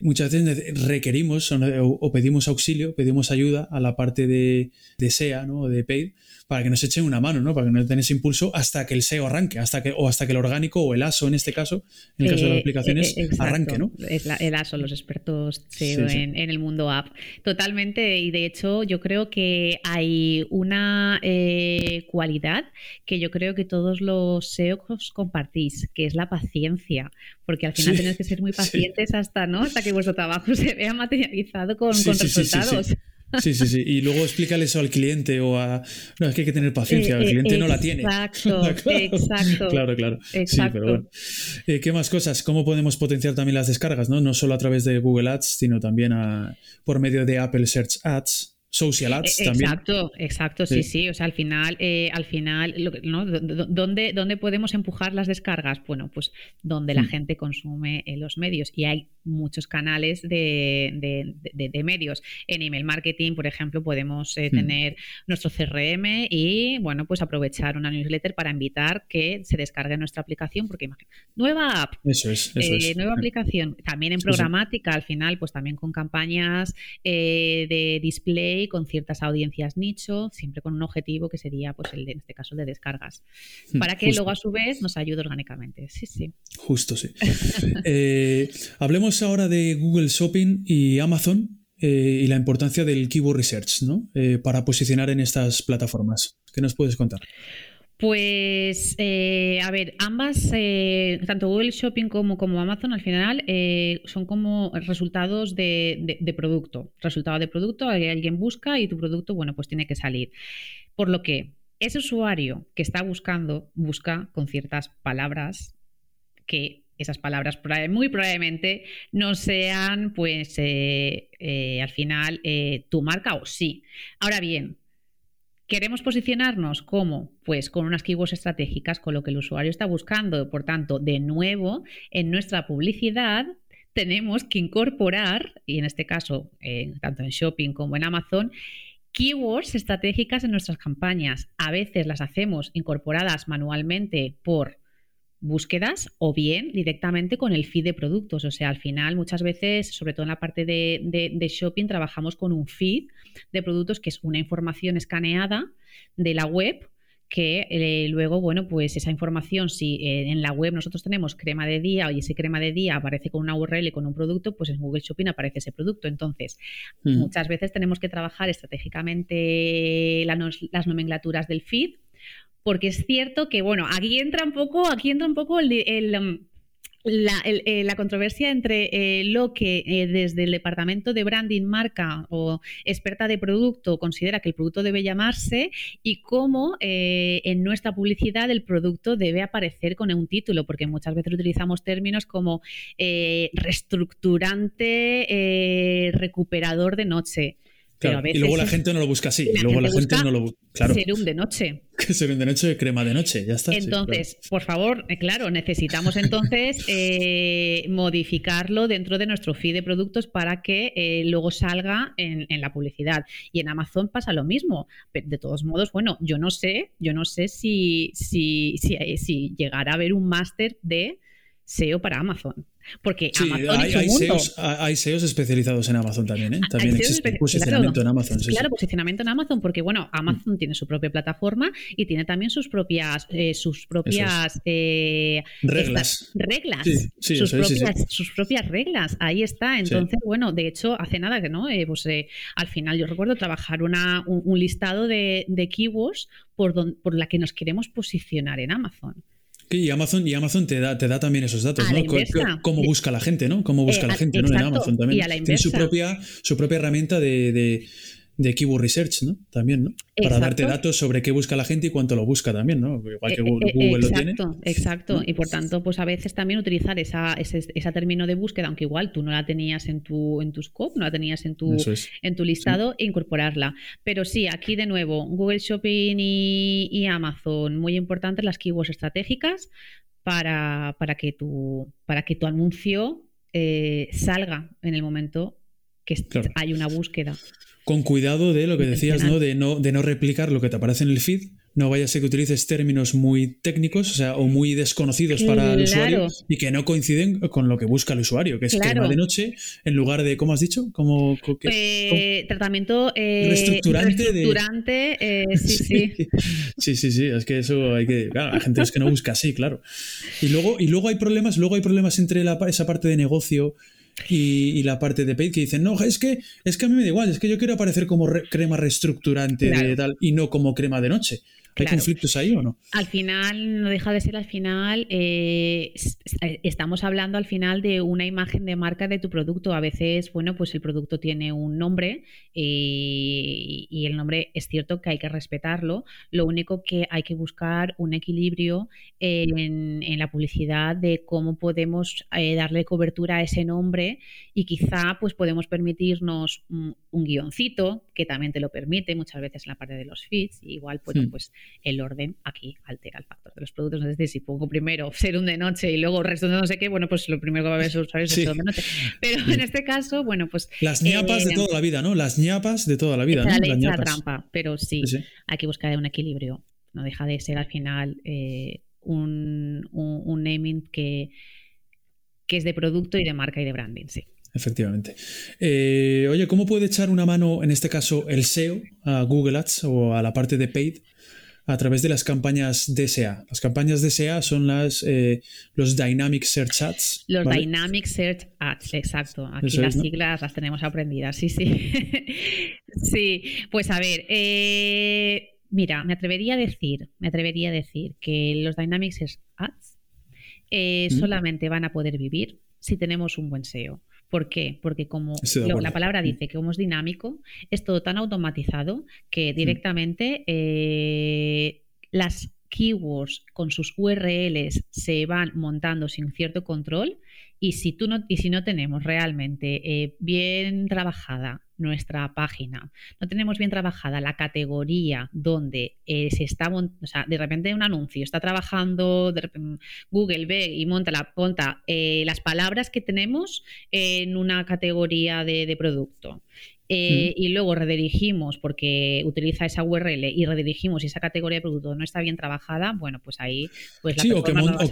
muchas veces requerimos o, pedimos auxilio, pedimos ayuda a la parte de, de SEA, ¿no? O de paid, para que nos echen una mano, ¿no? Para que nos den ese impulso hasta que el SEO arranque, hasta que, o hasta que el orgánico o el ASO en este caso, en el caso de las eh, aplicaciones, eh, arranque, ¿no? Es el ASO, los expertos SEO En, el mundo app. Totalmente, y de hecho yo creo que hay una eh, cualidad que yo creo que todos los SEOs compartís, que es la paciencia, porque al final tenéis que ser muy pacientes hasta, ¿no? Hasta que vuestro trabajo *laughs* se vea materializado con, con resultados. Sí, sí, sí. Y luego explícale eso al cliente o a. No, es que hay que tener paciencia, el eh, cliente no la tiene. Exacto, *laughs* exacto. Claro, claro. Sí, pero bueno. Eh, ¿Qué más cosas? ¿Cómo podemos potenciar también las descargas? No, no solo a través de Google Ads, sino también a, por medio de Apple Search Ads. Social ads e-, también. Exacto, exacto, sí, sí. O sea, al final, eh, al final, ¿no? ¿Dónde, ¿Dónde, podemos empujar las descargas? Bueno, pues donde la mm. gente consume los medios. Y hay muchos canales de, medios. En email marketing, por ejemplo, podemos eh, hmm. tener nuestro CRM y, bueno, pues aprovechar una newsletter para invitar que se descargue nuestra aplicación, porque nueva app, eso es, eso eh, nueva aplicación, también en programática, al final, pues también con campañas eh, de display, con ciertas audiencias nicho, siempre con un objetivo que sería, pues, el de, en este caso, de descargas, hmm, para que luego a su vez nos ayude orgánicamente. Sí, sí. Justo, sí. *laughs* hablemos ahora de Google Shopping y Amazon eh, y la importancia del Keyword Research ¿no? Eh, para posicionar en estas plataformas. ¿Qué nos puedes contar? Pues, eh, a ver, ambas, tanto Google Shopping como, como Amazon, al final son como resultados de, de, producto. Resultado de producto, alguien busca y tu producto, bueno, pues tiene que salir. Por lo que ese usuario que está buscando, busca con ciertas palabras que esas palabras muy probablemente no sean, pues, eh, eh, al final eh, tu marca o sí. Ahora bien, ¿Queremos posicionarnos como? Pues con unas keywords estratégicas, con lo que el usuario está buscando. Por tanto, de nuevo, en nuestra publicidad tenemos que incorporar, y en este caso, tanto en Shopping como en Amazon, keywords estratégicas en nuestras campañas. A veces las hacemos incorporadas manualmente por búsquedas o bien directamente con el feed de productos. O sea, al final muchas veces, sobre todo en la parte de, shopping, trabajamos con un feed de productos que es una información escaneada de la web que eh, luego, bueno, pues esa información, si eh, en la web nosotros tenemos crema de día y ese crema de día aparece con una URL y con un producto, pues en Google Shopping aparece ese producto. Entonces, hmm. muchas veces tenemos que trabajar estratégicamente las nomenclaturas del feed porque es cierto que, bueno, aquí entra un poco, aquí entra un poco el, um, eh, la, controversia entre eh, lo que eh, desde el departamento de branding, marca o experta de producto considera que el producto debe llamarse y cómo en nuestra publicidad el producto debe aparecer con un título, porque muchas veces utilizamos términos como reestructurante, recuperador de noche y luego la gente no lo busca así. *laughs* Luego la gente no lo claro. Serum de noche. *laughs* Serum de noche, crema de noche, ya está. Entonces, por favor, eh, claro, necesitamos entonces *laughs* eh, modificarlo dentro de nuestro feed de productos para que eh, luego salga en, la publicidad. Y en Amazon pasa lo mismo. de todos modos, bueno, yo no sé, yo no sé si, si, si, si llegará a haber un máster de SEO para Amazon. Porque Amazon hay, hay, SEOs, especializados en Amazon también, ¿eh? También existe posicionamiento en Amazon. claro, posicionamiento en Amazon, porque bueno, Amazon mm. tiene su propia plataforma y tiene también sus propias, eh, sus propias eh, reglas. reglas. sus, propias, sus, propias, reglas. Ahí está. Entonces, bueno, de hecho, hace nada que no, pues al final yo recuerdo trabajar una, un, listado de, de keywords por, por la que nos queremos posicionar en Amazon. Y Amazon, y Amazon te da, te da también esos datos, ¿no? Cómo busca la gente, ¿no? Cómo busca la eh, gente, ¿no? En Amazon también. Tiene su propia, su propia herramienta de de Keyword Research, ¿no? También, ¿no? Para darte datos sobre qué busca la gente y cuánto lo busca también, ¿no? Igual que eh, eh, Google, lo tiene. Exacto, y por tanto, pues a veces también utilizar esa, ese, término de búsqueda, aunque igual tú no la tenías en tu, en tu scope, no la tenías en tu, en tu listado, e incorporarla. Pero sí, aquí de nuevo, Google Shopping y, Amazon, muy importantes las keywords estratégicas para, para, que, tu, para que tu anuncio eh, salga en el momento que hay una búsqueda con cuidado de lo que decías, ¿no? De, ¿no? de no replicar lo que te aparece en el feed, no vaya a ser que utilices términos muy técnicos o, sea, o muy desconocidos para el usuario y que no coinciden con lo que busca el usuario, que es crema de noche en lugar de, ¿cómo has dicho? Como, eh, tratamiento eh, reestructurante. reestructurante eh, *laughs* sí, sí, sí. sí, sí, es que eso hay que, claro, la gente es que no busca así, claro. Y luego, y luego hay problemas, luego hay problemas entre la, esa parte de negocio y, la parte de paid que dicen, no, es que, es que a mí me da igual, es que yo quiero aparecer como crema reestructurante de tal y no como crema de noche. ¿Hay conflictos ahí o no? Al final, no deja de ser al final, eh, estamos hablando al final de una imagen de marca de tu producto. A veces, bueno, pues el producto tiene un nombre y, y el nombre es cierto que hay que respetarlo. Lo único que hay que buscar un equilibrio en, en la publicidad de cómo podemos eh, darle cobertura a ese nombre y quizá pues podemos permitirnos un, guioncito que también te lo permite muchas veces en la parte de los feeds. Igual, bueno, hmm. pues el orden aquí altera el factor de los productos. Es decir, si pongo primero serum de noche y luego resto de no sé qué, bueno, pues lo primero que va a ver es usuarios serum de noche. Pero *laughs* en este caso, bueno, pues. Las ñapas de eh, toda la vida, ¿no? Las ñapas de toda la vida. ¿no? La, trampa, pero sí, hay que buscar un equilibrio. No deja de ser al final eh, un, naming que, que es de producto y de marca y de branding, sí. Efectivamente. Eh, oye, ¿cómo puede echar una mano, en este caso, el SEO a Google Ads o a la parte de paid a través de las campañas DSA. Las campañas DSA son las eh, los Dynamic Search Ads. Los Dynamic Search Ads, exacto. Aquí las siglas las tenemos aprendidas, sí, sí. *laughs* sí, pues a ver, eh, mira, me atrevería a decir, me atrevería a decir que los Dynamic Search Ads eh, solamente van a poder vivir si tenemos un buen SEO. ¿Por qué? Porque como la palabra mm. dice que como es dinámico, es todo tan automatizado que mm. directamente eh, las keywords con sus URLs se van montando sin cierto control y si, tú no, y si no tenemos realmente eh, bien trabajada nuestra página, no tenemos bien trabajada la categoría donde eh, se está, o sea, de repente un anuncio está trabajando, Google ve y monta, la, monta eh, las palabras que tenemos en una categoría de producto eh, y luego redirigimos porque utiliza esa URL y redirigimos y esa categoría de producto no está bien trabajada, bueno, pues ahí pues la sí, o que, monte,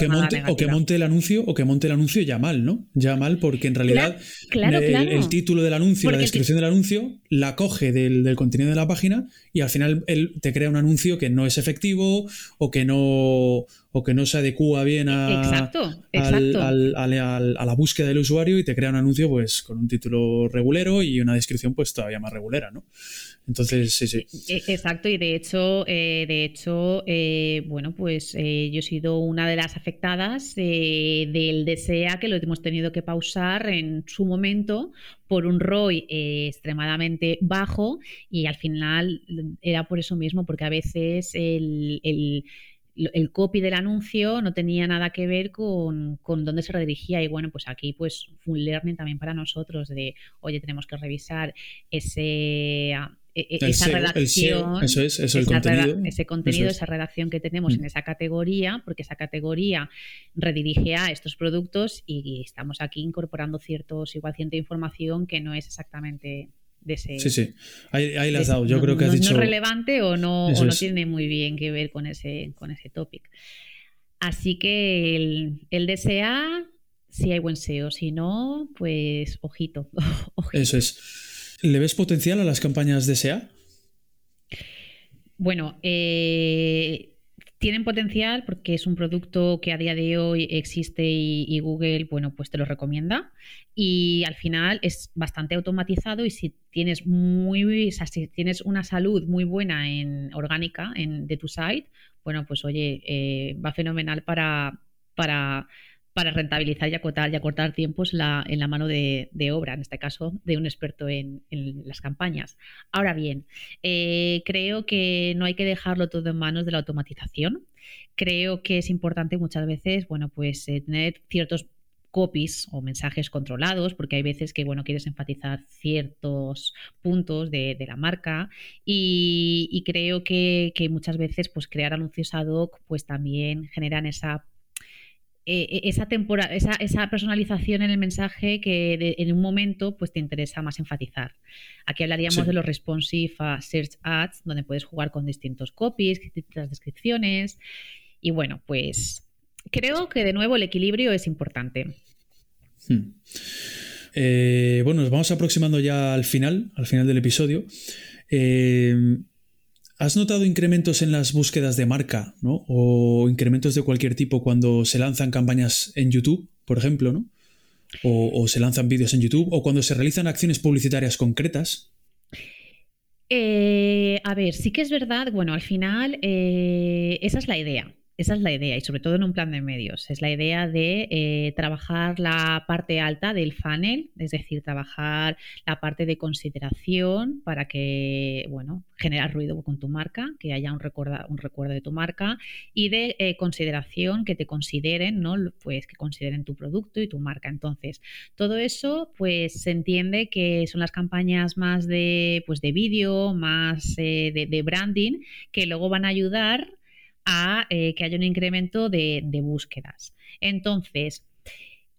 o que monte el anuncio o que monte el anuncio ya mal, ¿no? Ya mal porque en realidad el, título del anuncio, la descripción del anuncio la coge del, del, contenido de la página y al final él te crea un anuncio que no es efectivo o que no o que no se adecua bien a, exacto, exacto. a la búsqueda del usuario y te crea un anuncio pues con un título regulero y una descripción pues todavía más regulera, ¿no? Entonces, sí, sí. E, exacto, y de hecho, eh, de hecho, eh, bueno, pues eh, yo he sido una de las afectadas del DSEA que lo hemos tenido que pausar en su momento por un ROI extremadamente bajo y al final era por eso mismo, porque a veces el el copy del anuncio no tenía nada que ver con, dónde se redirigía. Y bueno, pues aquí pues fue un learning también para nosotros de, oye, tenemos que revisar ese... Esa redacción, eso es, eso el contenido. ese contenido, esa redacción que tenemos en mm. esa categoría, porque esa categoría redirige a estos productos y estamos aquí incorporando ciertos, igual cierta información que no es exactamente Sí, sí, ahí, ahí le has dado. Yo creo que has dicho. No es relevante o no, no tiene muy bien que ver con ese, con ese topic. Así que el, el DSA, si hay buen SEO, si no, pues *laughs* ojito, Eso es. ¿Le ves potencial a las campañas DSA? Bueno, eh, tienen potencial porque es un producto que a día de hoy existe y, Google, bueno, pues te lo recomienda. Y al final es bastante automatizado y si tienes muy, si tienes una salud muy buena en orgánica en, de tu site, bueno, pues oye, eh, va fenomenal para, para para rentabilizar y acortar, y acortar tiempos en la mano de, obra, en este caso de un experto en, las campañas. Ahora bien, eh, creo que no hay que dejarlo todo en manos de la automatización. Creo que es importante muchas veces, bueno, pues eh, tener ciertos copies o mensajes controlados, porque hay veces que bueno, quieres enfatizar ciertos puntos de, la marca y, creo que, que, muchas veces pues crear anuncios ad hoc pues también generan esa eh, esa, temporada, esa, esa, personalización en el mensaje que en un momento pues, te interesa más enfatizar. Aquí hablaríamos de los responsive search ads, donde puedes jugar con distintos copies, distintas descripciones. Y bueno, pues creo que de nuevo el equilibrio es importante. Hmm. Eh, bueno, nos vamos aproximando ya al final, al final del episodio. Eh, ¿Has notado incrementos en las búsquedas de marca, ¿no? O incrementos de cualquier tipo cuando se lanzan campañas en YouTube, por ejemplo, ¿no? O, se lanzan vídeos en YouTube, o cuando se realizan acciones publicitarias concretas. Eh, a ver, sí que es verdad, bueno, al final eh, esa es la idea. Esa es la idea y sobre todo en un plan de medios. Es la idea de eh, trabajar la parte alta del funnel, es decir, trabajar la parte de consideración para que, bueno, generar ruido con tu marca, que haya un, un recuerdo de tu marca y de eh, consideración, que te consideren, ¿no? Pues que consideren tu producto y tu marca. Entonces, todo eso, pues se entiende que son las campañas más de, pues, de vídeo, más eh, de branding, que luego van a ayudar a eh, que haya un incremento de, búsquedas. Entonces,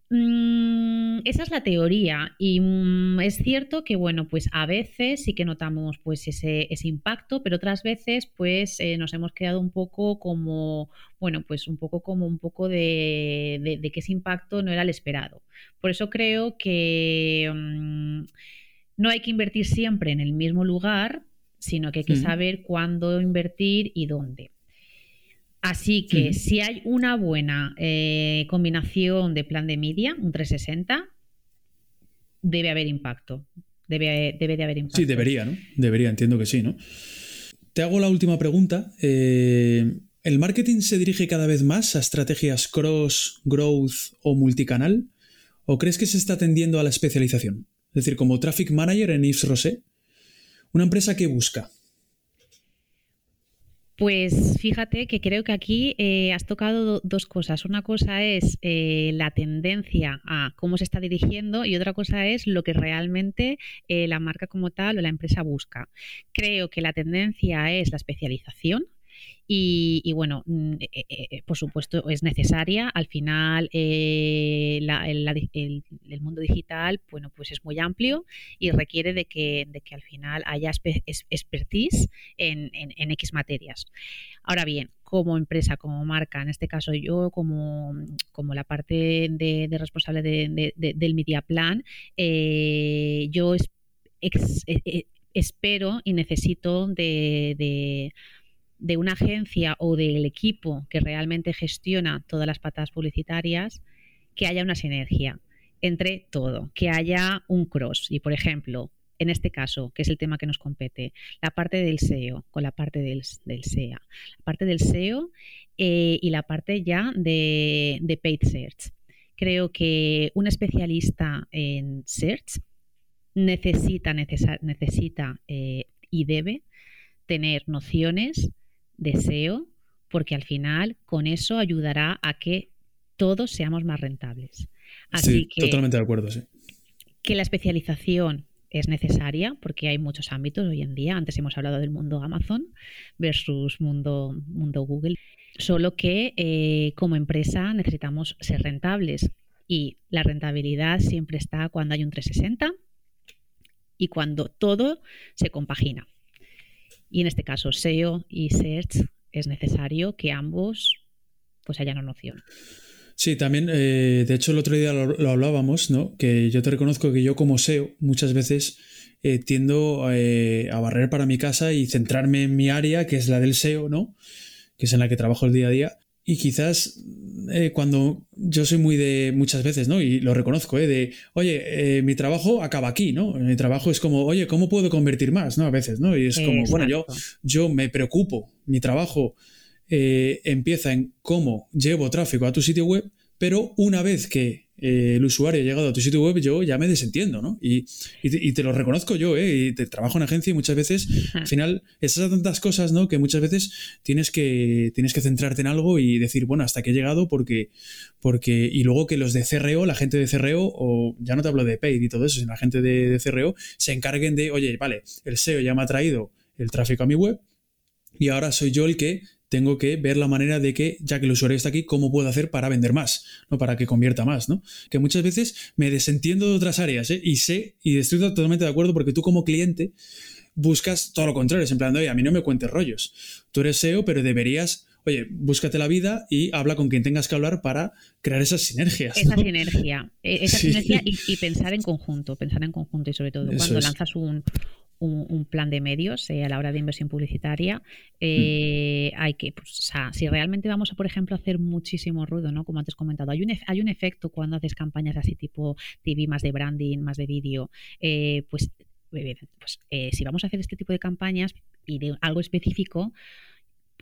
mm, esa es la teoría y mm, es cierto que, bueno, pues a veces sí que notamos pues ese, impacto, pero otras veces pues eh, nos hemos quedado un poco como, bueno, pues un poco como un poco de, que ese impacto no era el esperado. Por eso creo que mm, no hay que invertir siempre en el mismo lugar, sino que hay que saber cuándo invertir y dónde. Así que si hay una buena eh, combinación de plan de media, un 360, debe haber impacto. Debe, debe, de haber impacto. Sí, debería, ¿no? Debería, entiendo que sí, ¿no? Te hago la última pregunta. Eh, ¿El marketing se dirige cada vez más a estrategias cross, growth o multicanal? ¿O crees que se está tendiendo a la especialización? Es decir, como Traffic Manager en Yves Rosé, una empresa que busca pues fíjate que creo que aquí eh, has tocado dos cosas. Una cosa es eh, la tendencia a cómo se está dirigiendo y otra cosa es lo que realmente eh, la marca como tal o la empresa busca. Creo que la tendencia es la especialización, y, bueno, mm, eh, eh, eh, por supuesto es necesaria. Al final el, mundo digital bueno, pues es muy amplio y requiere de que, de que al final haya expertise en, en, X materias. Ahora bien, como empresa, como marca, en este caso yo como, como la parte de, responsable del media plan, yo espero y necesito de de una agencia o del equipo que realmente gestiona todas las patas publicitarias, que haya una sinergia entre todo, que haya un cross. Y, por ejemplo, en este caso, que es el tema que nos compete, la parte del SEO con la parte del, SEA, la parte del SEO eh, y la parte ya de, paid search. Creo que un especialista en search necesita, necesita eh, y debe tener nociones deseo, porque al final con eso ayudará a que todos seamos más rentables. Así sí, totalmente de acuerdo, sí. Que la especialización es necesaria porque hay muchos ámbitos hoy en día. Antes hemos hablado del mundo Amazon versus mundo, mundo Google. Solo que eh, como empresa necesitamos ser rentables y la rentabilidad siempre está cuando hay un 360 y cuando todo se compagina. Y en este caso, SEO y Search es necesario que ambos pues hayan una noción. Sí, también, eh, de hecho el otro día lo, hablábamos, ¿no? Que yo te reconozco que yo como SEO muchas veces eh, tiendo eh, a barrer para mi casa y centrarme en mi área, que es la del SEO, ¿no? Que es en la que trabajo el día a día. Y quizás eh, cuando yo soy muy de muchas veces, ¿no? Y lo reconozco, ¿eh? De, oye, eh, mi trabajo acaba aquí, ¿no? Mi trabajo es como, oye, ¿cómo puedo convertir más, ¿no? A veces, ¿no? Y es como, bueno, yo, yo me preocupo, mi trabajo eh, empieza en cómo llevo tráfico a tu sitio web, pero una vez que eh, el usuario ha llegado a tu sitio web, yo ya me desentiendo, ¿no? Y, te, lo reconozco yo, ¿eh? Y te trabajo en agencia y muchas veces, al final, esas tantas cosas, ¿no? Que muchas veces tienes que, tienes que centrarte en algo y decir, bueno, hasta que he llegado porque, porque, y luego que los de CRO, la gente de CRO, o ya no te hablo de paid y todo eso, sino la gente de, de CRO, se encarguen de, oye, vale, el SEO ya me ha traído el tráfico a mi web y ahora soy yo el que tengo que ver la manera de que, ya que el usuario está aquí, cómo puedo hacer para vender más, ¿no? Para que convierta más, ¿no? Que muchas veces me desentiendo de otras áreas, ¿eh? Y sé, y estoy totalmente de acuerdo porque tú como cliente buscas todo lo contrario, es en plan, oye, a mí no me cuentes rollos. Tú eres SEO, pero deberías oye, búscate la vida y habla con quien tengas que hablar para crear esas sinergias. Esa sinergia, e-, esa sinergia y, pensar en conjunto, pensar en conjunto y sobre todo cuando lanzas un, plan de medios eh, a la hora de inversión publicitaria, eh, hay que, pues, o sea, si realmente vamos a, por ejemplo, hacer muchísimo ruido, ¿no? Como antes comentado, hay un, hay un efecto cuando haces campañas así tipo TV, más de branding, más de vídeo, eh, pues, pues si vamos a hacer este tipo de campañas y de algo específico,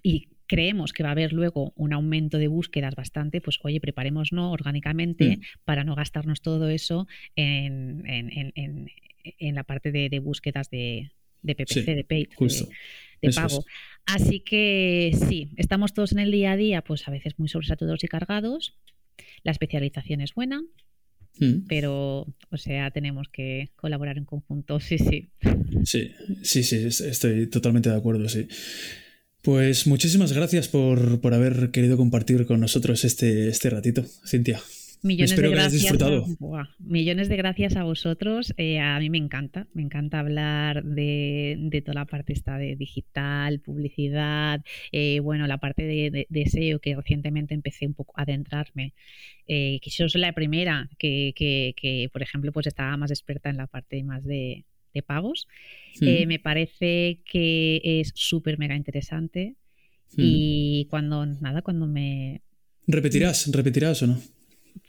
y creemos que va a haber luego un aumento de búsquedas bastante, pues oye, preparémonos orgánicamente mm. para no gastarnos todo eso en, la parte de, búsquedas de, PPC, de paid, de, pago. Así que sí, estamos todos en el día a día, pues a veces muy sobresaturados y cargados. La especialización es buena, mm. pero, o sea, tenemos que colaborar en conjunto, sí, sí. Sí, sí, sí, estoy totalmente de acuerdo, sí. Pues muchísimas gracias por, por, haber querido compartir con nosotros este, este ratito, Cintia. Millones Espero de gracias. Que hayas disfrutado. millones de gracias a vosotros. Eh, a mí me encanta, me encanta hablar de, de, toda la parte esta de digital, publicidad, eh, bueno, la parte de, de, SEO que recientemente empecé un poco a adentrarme. Eh, que yo soy la primera que, que, que, por ejemplo, pues estaba más experta en la parte más de, pagos. Eh, me parece que es súper mega interesante. Y cuando, nada, cuando me... ¿Repetirás? ¿Repetirás o no?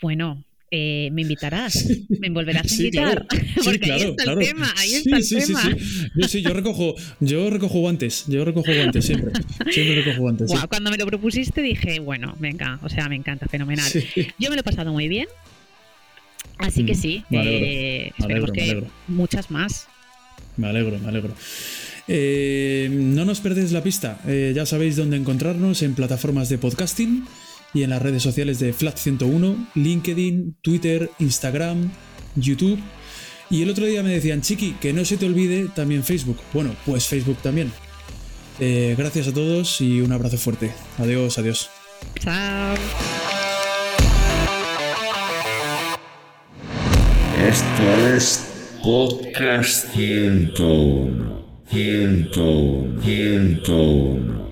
Bueno, eh, me invitarás, *laughs* me volverás a invitar. *laughs* Porque ahí está el tema, ahí está el tema. Yo sí, yo recojo, yo recojo guantes, yo recojo guantes siempre. Siempre recojo guantes. cuando me lo propusiste dije, bueno, venga, o sea, me encanta, fenomenal. Yo me lo he pasado muy bien. Así que mm, sí, eh, esperemos que muchas más. Me alegro, me alegro. Eh, no nos perdéis la pista. Eh, ya sabéis dónde encontrarnos en plataformas de podcasting y en las redes sociales de Flat101, LinkedIn, Twitter, Instagram, YouTube. Y el otro día me decían, Chiqui, que no se te olvide también Facebook. Bueno, pues Facebook también. Eh, gracias a todos y un abrazo fuerte. Adiós, adiós. Chao. Esto es Podcast 101. 101. 101.